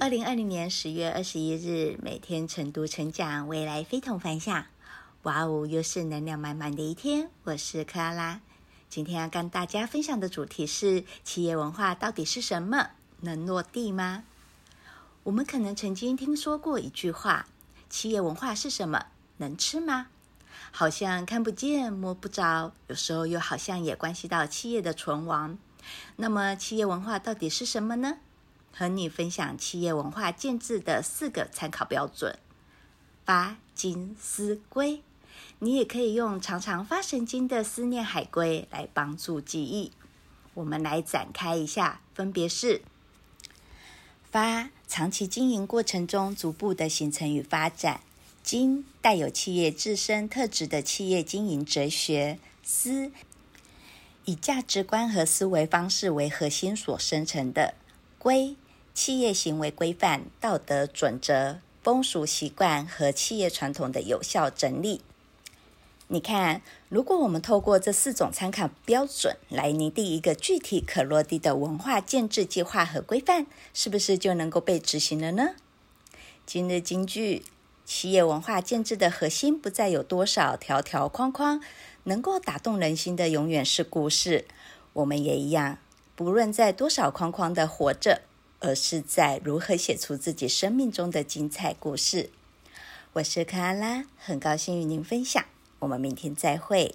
二零二零年十月二十一日，每天晨读成长，未来非同凡响。哇哦，又是能量满满的一天。我是克拉拉，今天要跟大家分享的主题是：企业文化到底是什么？能落地吗？我们可能曾经听说过一句话：企业文化是什么？能吃吗？好像看不见摸不着，有时候又好像也关系到企业的存亡。那么，企业文化到底是什么呢？和你分享企业文化建制的四个参考标准：发、金、思、归。你也可以用常常发神经的思念海龟来帮助记忆。我们来展开一下，分别是：发，长期经营过程中逐步的形成与发展；经，带有企业自身特质的企业经营哲学；思，以价值观和思维方式为核心所生成的。归，企业行为规范、道德准则、风俗习惯和企业传统的有效整理。你看，如果我们透过这四种参考标准来拟定一个具体可落地的文化建制计划和规范，是不是就能够被执行了呢？今日金句：企业文化建制的核心不再有多少条条框框，能够打动人心的永远是故事。我们也一样。不论在多少框框的活着，而是在如何写出自己生命中的精彩故事。我是克阿拉，很高兴与您分享。我们明天再会。